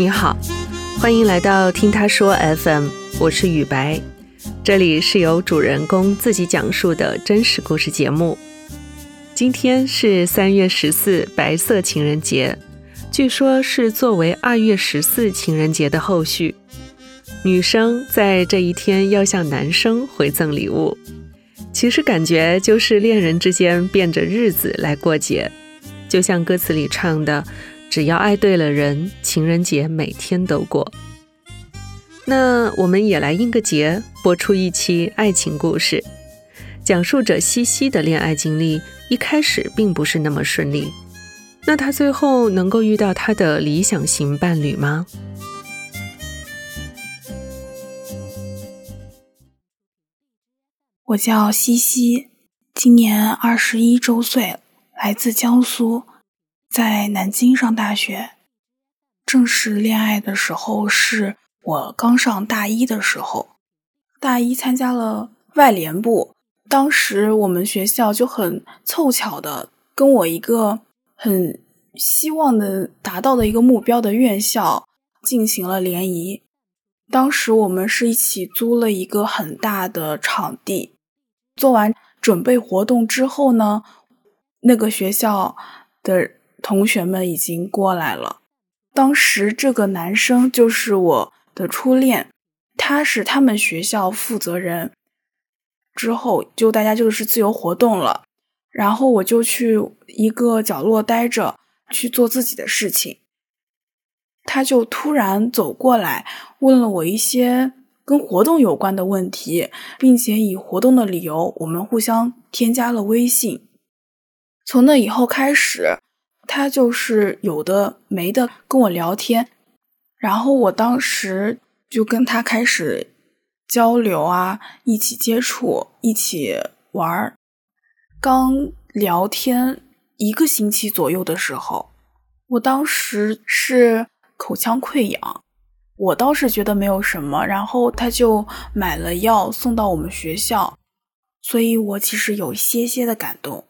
你好，欢迎来到听他说 FM，我是雨白，这里是由主人公自己讲述的真实故事节目。今天是三月十四，白色情人节，据说是作为二月十四情人节的后续。女生在这一天要向男生回赠礼物，其实感觉就是恋人之间变着日子来过节，就像歌词里唱的。只要爱对了人，情人节每天都过。那我们也来应个节，播出一期爱情故事，讲述者西西的恋爱经历。一开始并不是那么顺利，那他最后能够遇到他的理想型伴侣吗？我叫西西，今年二十一周岁，来自江苏。在南京上大学，正式恋爱的时候是我刚上大一的时候。大一参加了外联部，当时我们学校就很凑巧的跟我一个很希望的达到的一个目标的院校进行了联谊。当时我们是一起租了一个很大的场地，做完准备活动之后呢，那个学校的。同学们已经过来了。当时这个男生就是我的初恋，他是他们学校负责人。之后就大家就是自由活动了，然后我就去一个角落待着，去做自己的事情。他就突然走过来，问了我一些跟活动有关的问题，并且以活动的理由，我们互相添加了微信。从那以后开始。他就是有的没的跟我聊天，然后我当时就跟他开始交流啊，一起接触，一起玩儿。刚聊天一个星期左右的时候，我当时是口腔溃疡，我倒是觉得没有什么，然后他就买了药送到我们学校，所以我其实有些些的感动。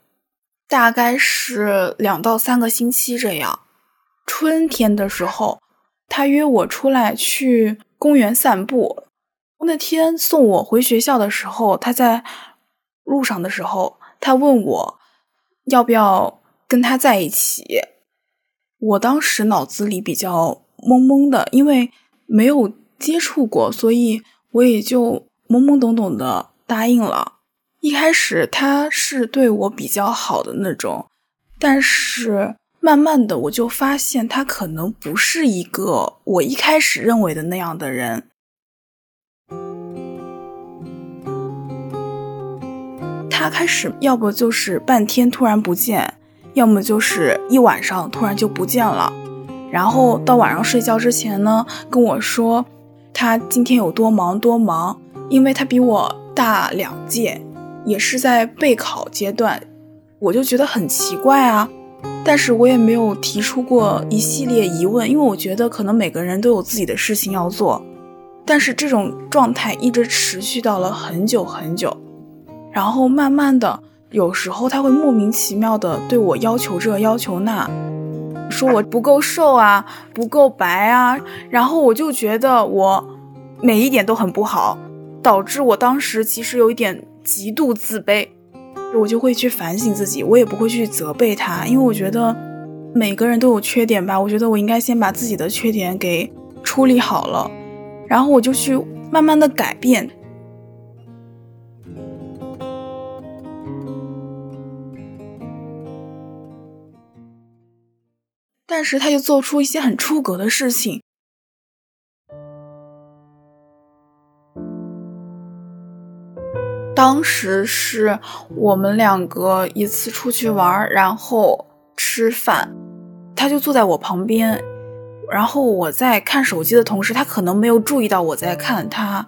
大概是两到三个星期这样。春天的时候，他约我出来去公园散步。那天送我回学校的时候，他在路上的时候，他问我要不要跟他在一起。我当时脑子里比较懵懵的，因为没有接触过，所以我也就懵懵懂懂的答应了。一开始他是对我比较好的那种，但是慢慢的我就发现他可能不是一个我一开始认为的那样的人。他开始要不就是半天突然不见，要么就是一晚上突然就不见了，然后到晚上睡觉之前呢跟我说他今天有多忙多忙，因为他比我大两届。也是在备考阶段，我就觉得很奇怪啊，但是我也没有提出过一系列疑问，因为我觉得可能每个人都有自己的事情要做，但是这种状态一直持续到了很久很久，然后慢慢的，有时候他会莫名其妙的对我要求这要求那，说我不够瘦啊，不够白啊，然后我就觉得我每一点都很不好，导致我当时其实有一点。极度自卑，我就会去反省自己，我也不会去责备他，因为我觉得每个人都有缺点吧。我觉得我应该先把自己的缺点给处理好了，然后我就去慢慢的改变。但是他就做出一些很出格的事情。当时是我们两个一次出去玩，然后吃饭，他就坐在我旁边，然后我在看手机的同时，他可能没有注意到我在看他，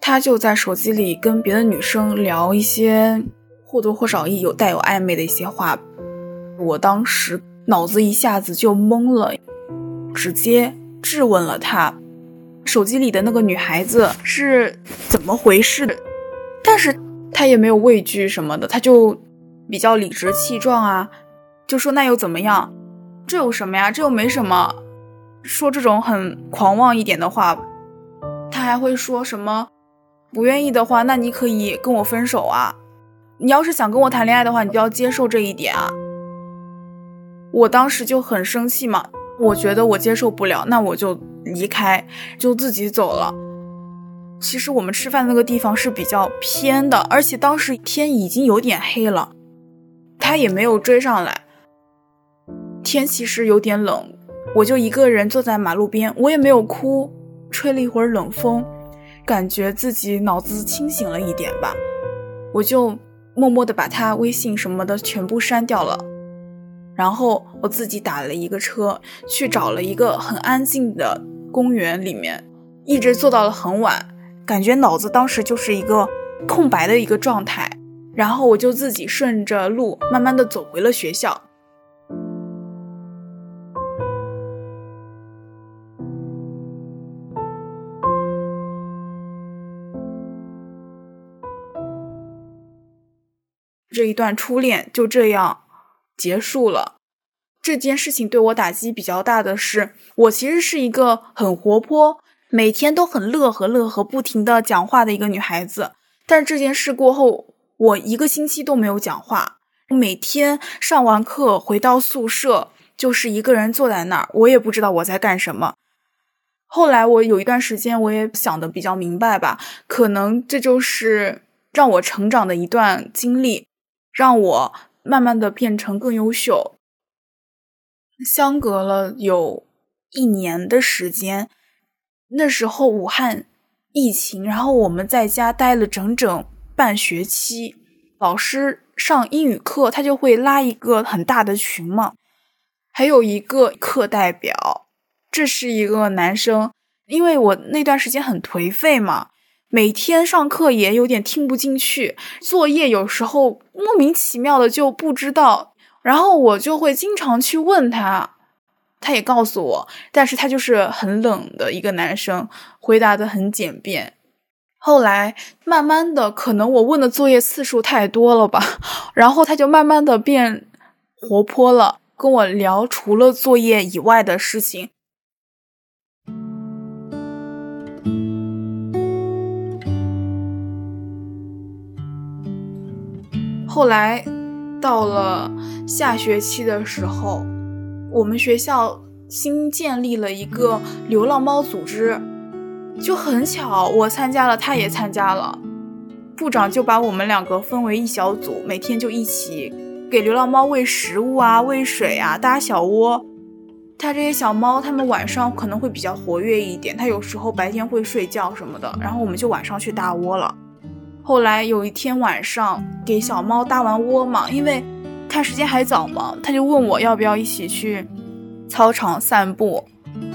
他就在手机里跟别的女生聊一些或多或少有带有暧昧的一些话，我当时脑子一下子就懵了，直接质问了他，手机里的那个女孩子是怎么回事？但是。他也没有畏惧什么的，他就比较理直气壮啊，就说那又怎么样？这有什么呀？这又没什么。说这种很狂妄一点的话，他还会说什么不愿意的话，那你可以跟我分手啊。你要是想跟我谈恋爱的话，你就要接受这一点啊。我当时就很生气嘛，我觉得我接受不了，那我就离开，就自己走了。其实我们吃饭那个地方是比较偏的，而且当时天已经有点黑了，他也没有追上来。天其实有点冷，我就一个人坐在马路边，我也没有哭，吹了一会儿冷风，感觉自己脑子清醒了一点吧，我就。默默的把他微信什么的全部删掉了，然后我自己打了一个车去找了一个很安静的公园里面，一直坐到了很晚，感觉脑子当时就是一个空白的一个状态，然后我就自己顺着路慢慢的走回了学校。这一段初恋就这样结束了。这件事情对我打击比较大的是，我其实是一个很活泼，每天都很乐呵乐呵，不停的讲话的一个女孩子。但这件事过后，我一个星期都没有讲话，每天上完课回到宿舍就是一个人坐在那儿，我也不知道我在干什么。后来我有一段时间，我也想的比较明白吧，可能这就是让我成长的一段经历。让我慢慢的变成更优秀。相隔了有一年的时间，那时候武汉疫情，然后我们在家待了整整半学期。老师上英语课，他就会拉一个很大的群嘛，还有一个课代表，这是一个男生。因为我那段时间很颓废嘛。每天上课也有点听不进去，作业有时候莫名其妙的就不知道，然后我就会经常去问他，他也告诉我，但是他就是很冷的一个男生，回答的很简便。后来慢慢的，可能我问的作业次数太多了吧，然后他就慢慢的变活泼了，跟我聊除了作业以外的事情。后来到了下学期的时候，我们学校新建立了一个流浪猫组织，就很巧，我参加了，他也参加了。部长就把我们两个分为一小组，每天就一起给流浪猫喂食物啊、喂水啊、搭小窝。它这些小猫，它们晚上可能会比较活跃一点，它有时候白天会睡觉什么的，然后我们就晚上去搭窝了。后来有一天晚上给小猫搭完窝嘛，因为看时间还早嘛，他就问我要不要一起去操场散步。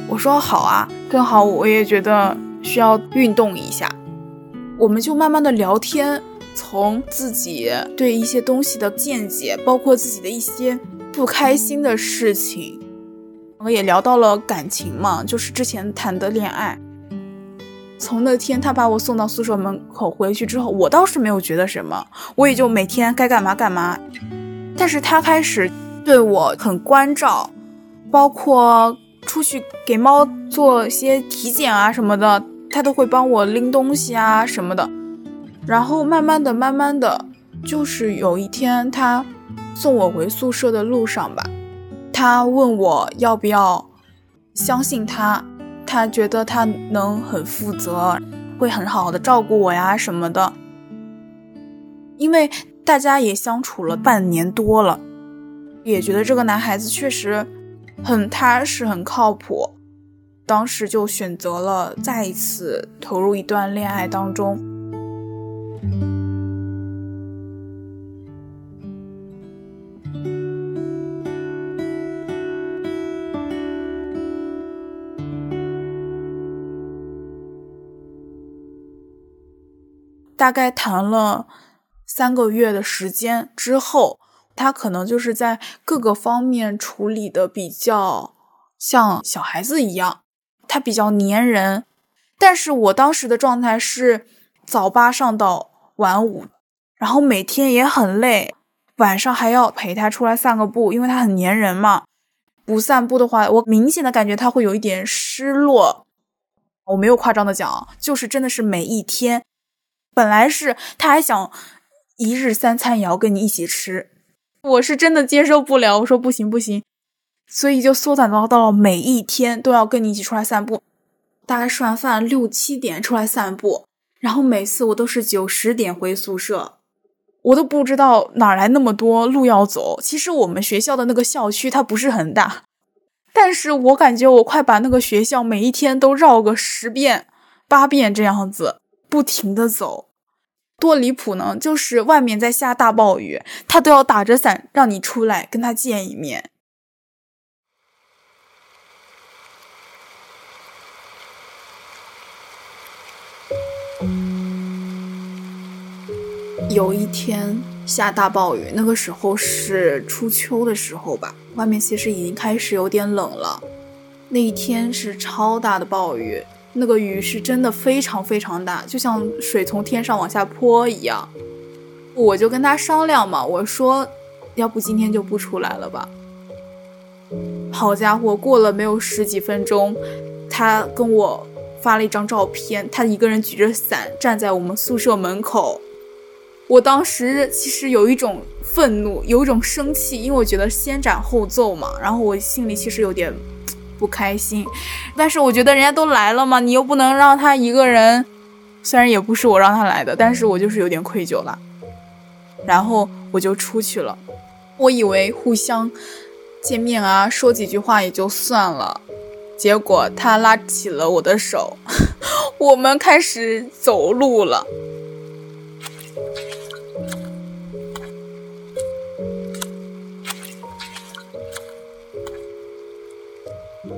我说好啊，正好我也觉得需要运动一下。我们就慢慢的聊天，从自己对一些东西的见解，包括自己的一些不开心的事情，我也聊到了感情嘛，就是之前谈的恋爱。从那天他把我送到宿舍门口回去之后，我倒是没有觉得什么，我也就每天该干嘛干嘛。但是他开始对我很关照，包括出去给猫做些体检啊什么的，他都会帮我拎东西啊什么的。然后慢慢的、慢慢的，就是有一天他送我回宿舍的路上吧，他问我要不要相信他。他觉得他能很负责，会很好的照顾我呀什么的。因为大家也相处了半年多了，也觉得这个男孩子确实很踏实、很靠谱。当时就选择了再一次投入一段恋爱当中。大概谈了三个月的时间之后，他可能就是在各个方面处理的比较像小孩子一样，他比较粘人。但是我当时的状态是早八上到晚五，然后每天也很累，晚上还要陪他出来散个步，因为他很粘人嘛。不散步的话，我明显的感觉他会有一点失落。我没有夸张的讲，就是真的是每一天，本来是他还想一日三餐也要跟你一起吃，我是真的接受不了。我说不行不行，所以就缩短到到了每一天都要跟你一起出来散步。大概吃完饭六七点出来散步，然后每次我都是九十点回宿舍。我都不知道哪来那么多路要走。其实我们学校的那个校区它不是很大，但是我感觉我快把那个学校每一天都绕个十遍、八遍这样子，不停的走，多离谱呢！就是外面在下大暴雨，他都要打着伞让你出来跟他见一面。有一天下大暴雨，那个时候是初秋的时候吧，外面其实已经开始有点冷了。那一天是超大的暴雨，那个雨是真的非常非常大，就像水从天上往下泼一样。我就跟他商量嘛，我说，要不今天就不出来了吧。好家伙，过了没有十几分钟，他跟我发了一张照片，他一个人举着伞站在我们宿舍门口。我当时其实有一种愤怒，有一种生气，因为我觉得先斩后奏嘛。然后我心里其实有点不开心，但是我觉得人家都来了嘛，你又不能让他一个人。虽然也不是我让他来的，但是我就是有点愧疚了。然后我就出去了。我以为互相见面啊，说几句话也就算了，结果他拉起了我的手，我们开始走路了。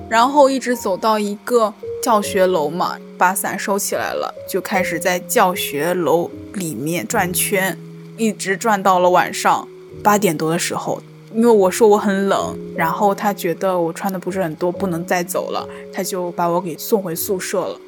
然后一直走到一个教学楼嘛，把伞收起来了，就开始在教学楼里面转圈，一直转到了晚上八点多的时候。因为我说我很冷，然后他觉得我穿的不是很多，不能再走了，他就把我给送回宿舍了。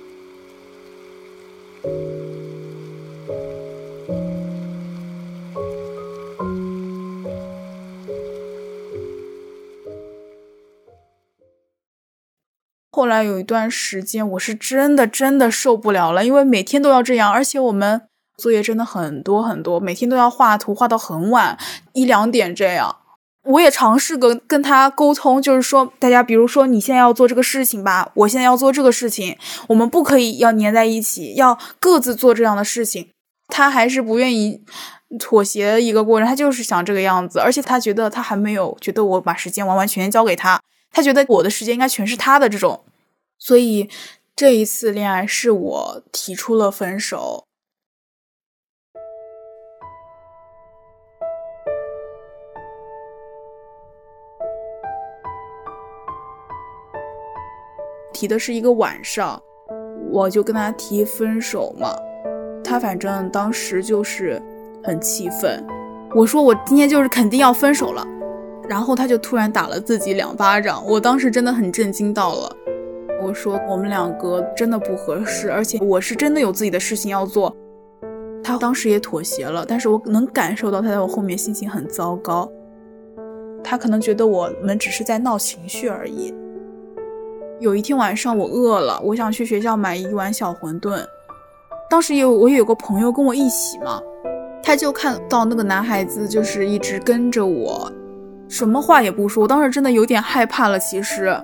后来有一段时间，我是真的真的受不了了，因为每天都要这样，而且我们作业真的很多很多，每天都要画图，画到很晚一两点这样。我也尝试跟跟他沟通，就是说，大家比如说你现在要做这个事情吧，我现在要做这个事情，我们不可以要粘在一起，要各自做这样的事情。他还是不愿意妥协一个过程，他就是想这个样子，而且他觉得他还没有觉得我把时间完完全全交给他，他觉得我的时间应该全是他的这种。所以这一次恋爱是我提出了分手，提的是一个晚上，我就跟他提分手嘛。他反正当时就是很气愤，我说我今天就是肯定要分手了，然后他就突然打了自己两巴掌，我当时真的很震惊到了。我说我们两个真的不合适，而且我是真的有自己的事情要做。他当时也妥协了，但是我能感受到他在我后面心情很糟糕。他可能觉得我们只是在闹情绪而已。有一天晚上我饿了，我想去学校买一碗小馄饨。当时有我也有个朋友跟我一起嘛，他就看到那个男孩子就是一直跟着我。什么话也不说，我当时真的有点害怕了。其实，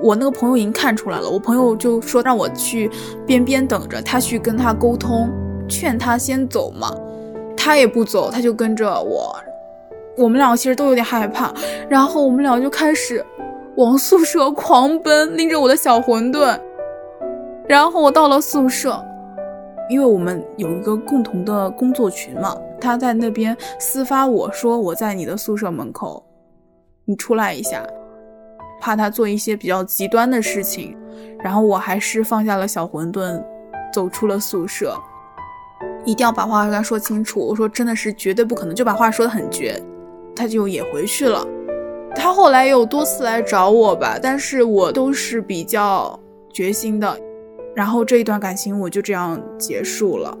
我那个朋友已经看出来了，我朋友就说让我去边边等着，他去跟他沟通，劝他先走嘛。他也不走，他就跟着我。我们两个其实都有点害怕，然后我们俩就开始往宿舍狂奔，拎着我的小馄饨。然后我到了宿舍，因为我们有一个共同的工作群嘛，他在那边私发我说我在你的宿舍门口。你出来一下，怕他做一些比较极端的事情，然后我还是放下了小馄饨，走出了宿舍，一定要把话跟他说清楚。我说真的是绝对不可能，就把话说的很绝，他就也回去了。他后来有多次来找我吧，但是我都是比较决心的，然后这一段感情我就这样结束了。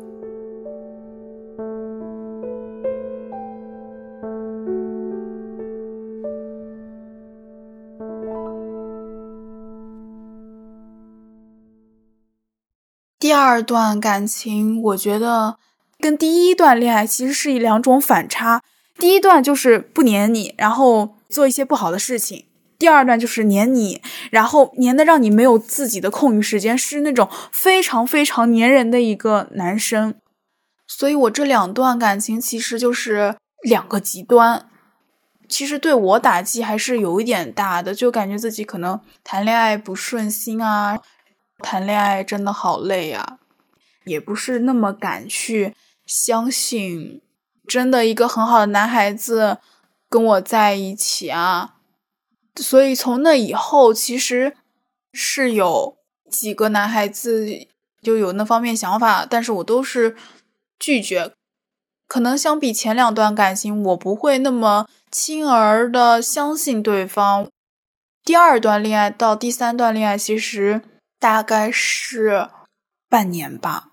第二段感情，我觉得跟第一段恋爱其实是一两种反差。第一段就是不黏你，然后做一些不好的事情；第二段就是黏你，然后黏的让你没有自己的空余时间，是那种非常非常黏人的一个男生。所以我这两段感情其实就是两个极端，其实对我打击还是有一点大的，就感觉自己可能谈恋爱不顺心啊。谈恋爱真的好累呀，也不是那么敢去相信，真的一个很好的男孩子跟我在一起啊。所以从那以后，其实是有几个男孩子就有那方面想法，但是我都是拒绝。可能相比前两段感情，我不会那么轻而的相信对方。第二段恋爱到第三段恋爱，其实。大概是半年吧。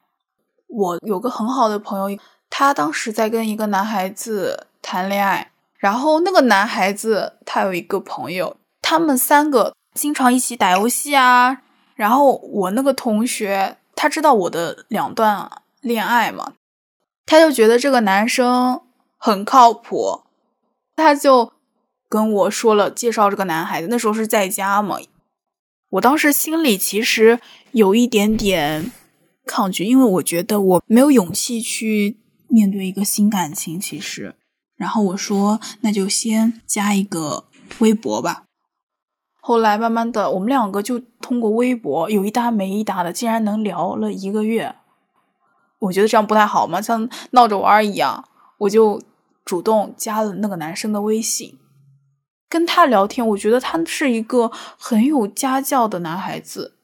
我有个很好的朋友，他当时在跟一个男孩子谈恋爱，然后那个男孩子他有一个朋友，他们三个经常一起打游戏啊。然后我那个同学他知道我的两段恋爱嘛，他就觉得这个男生很靠谱，他就跟我说了介绍这个男孩子。那时候是在家嘛。我当时心里其实有一点点抗拒，因为我觉得我没有勇气去面对一个新感情。其实，然后我说那就先加一个微博吧。后来慢慢的，我们两个就通过微博有一搭没一搭的，竟然能聊了一个月。我觉得这样不太好嘛，像闹着玩一样，我就主动加了那个男生的微信。跟他聊天，我觉得他是一个很有家教的男孩子，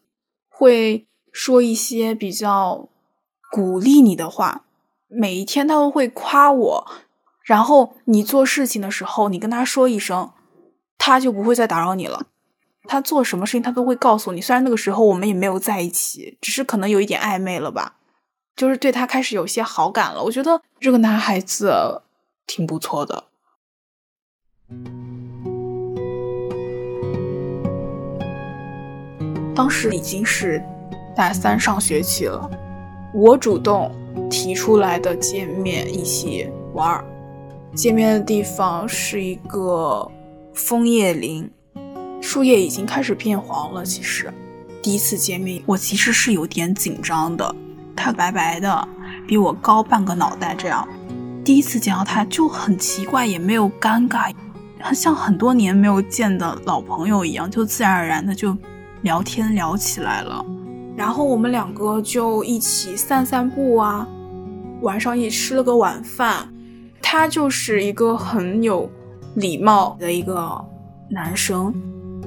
会说一些比较鼓励你的话。每一天他都会夸我，然后你做事情的时候，你跟他说一声，他就不会再打扰你了。他做什么事情，他都会告诉你。虽然那个时候我们也没有在一起，只是可能有一点暧昧了吧，就是对他开始有些好感了。我觉得这个男孩子挺不错的。当时已经是大三上学期了，我主动提出来的见面一起玩儿。见面的地方是一个枫叶林，树叶已经开始变黄了。其实第一次见面，我其实是有点紧张的。他白白的，比我高半个脑袋，这样第一次见到他就很奇怪，也没有尴尬，很像很多年没有见的老朋友一样，就自然而然的就。聊天聊起来了，然后我们两个就一起散散步啊，晚上也吃了个晚饭。他就是一个很有礼貌的一个男生。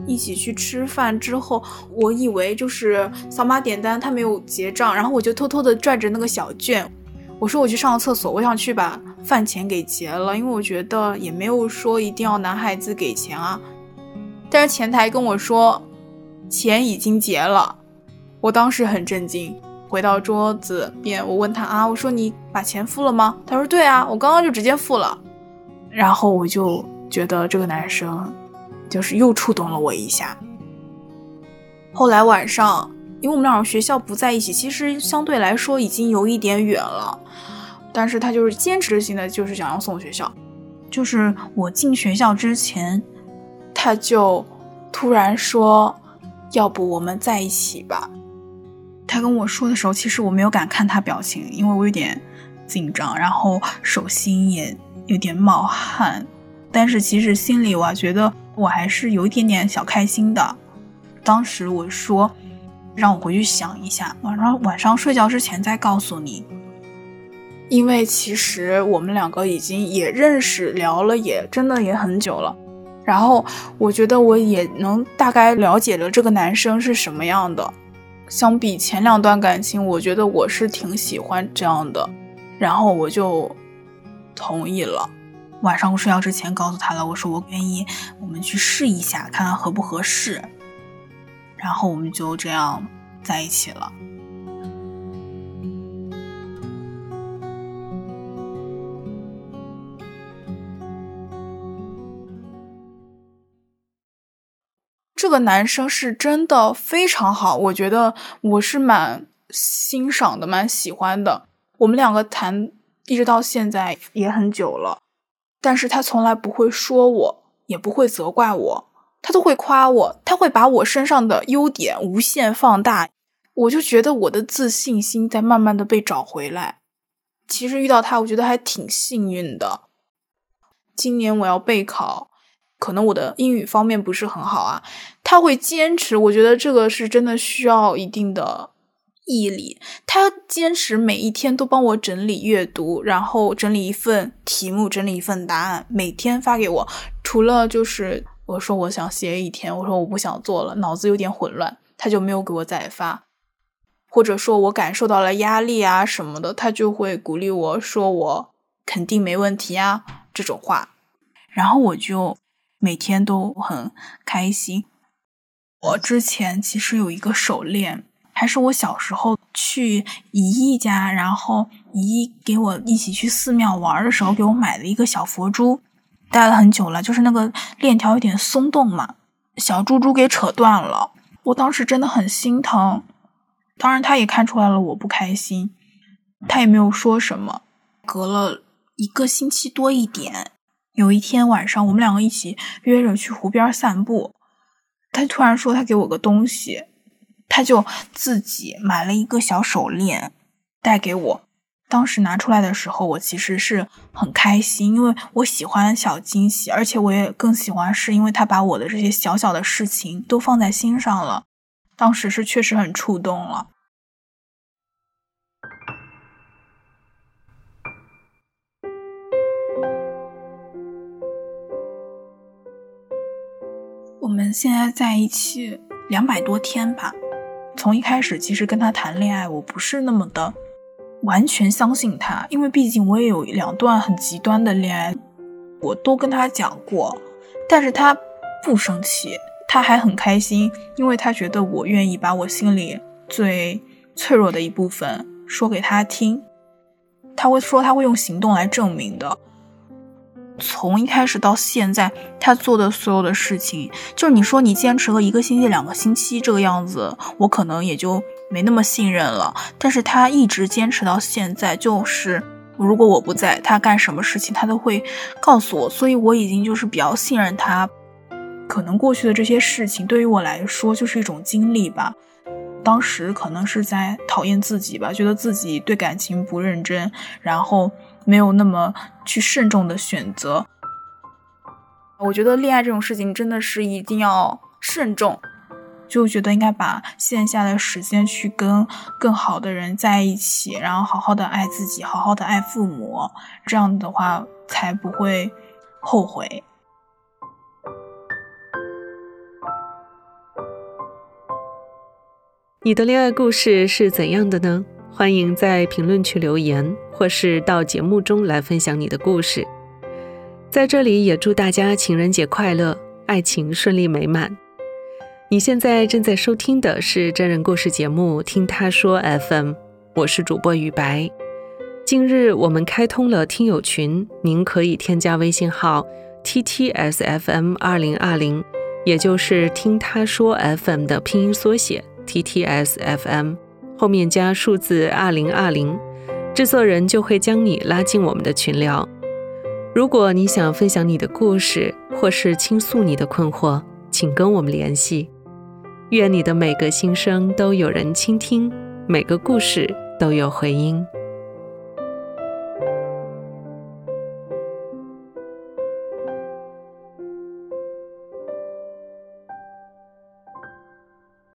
一起去吃饭之后，我以为就是扫码点单，他没有结账，然后我就偷偷的拽着那个小券，我说我去上个厕所，我想去把饭钱给结了，因为我觉得也没有说一定要男孩子给钱啊。但是前台跟我说。钱已经结了，我当时很震惊。回到桌子边，我问他啊，我说你把钱付了吗？他说对啊，我刚刚就直接付了。然后我就觉得这个男生就是又触动了我一下。后来晚上，因为我们两个学校不在一起，其实相对来说已经有一点远了，但是他就是坚持性的就是想要送我学校。就是我进学校之前，他就突然说。要不我们在一起吧？他跟我说的时候，其实我没有敢看他表情，因为我有点紧张，然后手心也有点冒汗。但是其实心里我觉得我还是有一点点小开心的。当时我说，让我回去想一下，晚上晚上睡觉之前再告诉你。因为其实我们两个已经也认识聊了，也真的也很久了。然后我觉得我也能大概了解了这个男生是什么样的，相比前两段感情，我觉得我是挺喜欢这样的，然后我就同意了。晚上睡觉之前告诉他了，我说我愿意，我们去试一下，看看合不合适。然后我们就这样在一起了。这个男生是真的非常好，我觉得我是蛮欣赏的，蛮喜欢的。我们两个谈一直到现在也很久了，但是他从来不会说我，也不会责怪我，他都会夸我，他会把我身上的优点无限放大，我就觉得我的自信心在慢慢的被找回来。其实遇到他，我觉得还挺幸运的。今年我要备考，可能我的英语方面不是很好啊。他会坚持，我觉得这个是真的需要一定的毅力。他坚持每一天都帮我整理阅读，然后整理一份题目，整理一份答案，每天发给我。除了就是我说我想歇一天，我说我不想做了，脑子有点混乱，他就没有给我再发。或者说我感受到了压力啊什么的，他就会鼓励我说我肯定没问题啊这种话，然后我就每天都很开心。我之前其实有一个手链，还是我小时候去姨姨家，然后姨姨给我一起去寺庙玩的时候给我买的一个小佛珠，戴了很久了，就是那个链条有点松动嘛，小珠珠给扯断了，我当时真的很心疼。当然，他也看出来了我不开心，他也没有说什么。隔了一个星期多一点，有一天晚上，我们两个一起约着去湖边散步，他突然说他给我个东西，他就自己买了一个小手链带给我。当时拿出来的时候，我其实是很开心，因为我喜欢小惊喜，而且我也更喜欢是因为他把我的这些小小的事情都放在心上了。当时是确实很触动了。我们现在在一起两百多天吧。从一开始，其实跟他谈恋爱，我不是那么的完全相信他，因为毕竟我也有两段很极端的恋爱，我都跟他讲过，但是他不生气。他还很开心，因为他觉得我愿意把我心里最脆弱的一部分说给他听。他会说他会用行动来证明的。从一开始到现在，他做的所有的事情，就是你说你坚持了一个星期、两个星期这个样子，我可能也就没那么信任了。但是他一直坚持到现在，就是如果我不在，他干什么事情他都会告诉我，所以我已经就是比较信任他。可能过去的这些事情对于我来说就是一种经历吧。当时可能是在讨厌自己吧，觉得自己对感情不认真，然后没有那么去慎重的选择。我觉得恋爱这种事情真的是一定要慎重，就觉得应该把线下的时间去跟更好的人在一起，然后好好的爱自己，好好的爱父母，这样的话才不会后悔。你的恋爱故事是怎样的呢？欢迎在评论区留言，或是到节目中来分享你的故事。在这里也祝大家情人节快乐，爱情顺利美满。你现在正在收听的是真人故事节目《听他说 FM》，我是主播雨白。近日我们开通了听友群，您可以添加微信号 ttsfm 二零二零，也就是听他说 FM 的拼音缩写。T T S F M 后面加数字二零二零，制作人就会将你拉进我们的群聊。如果你想分享你的故事，或是倾诉你的困惑，请跟我们联系。愿你的每个心声都有人倾听，每个故事都有回音。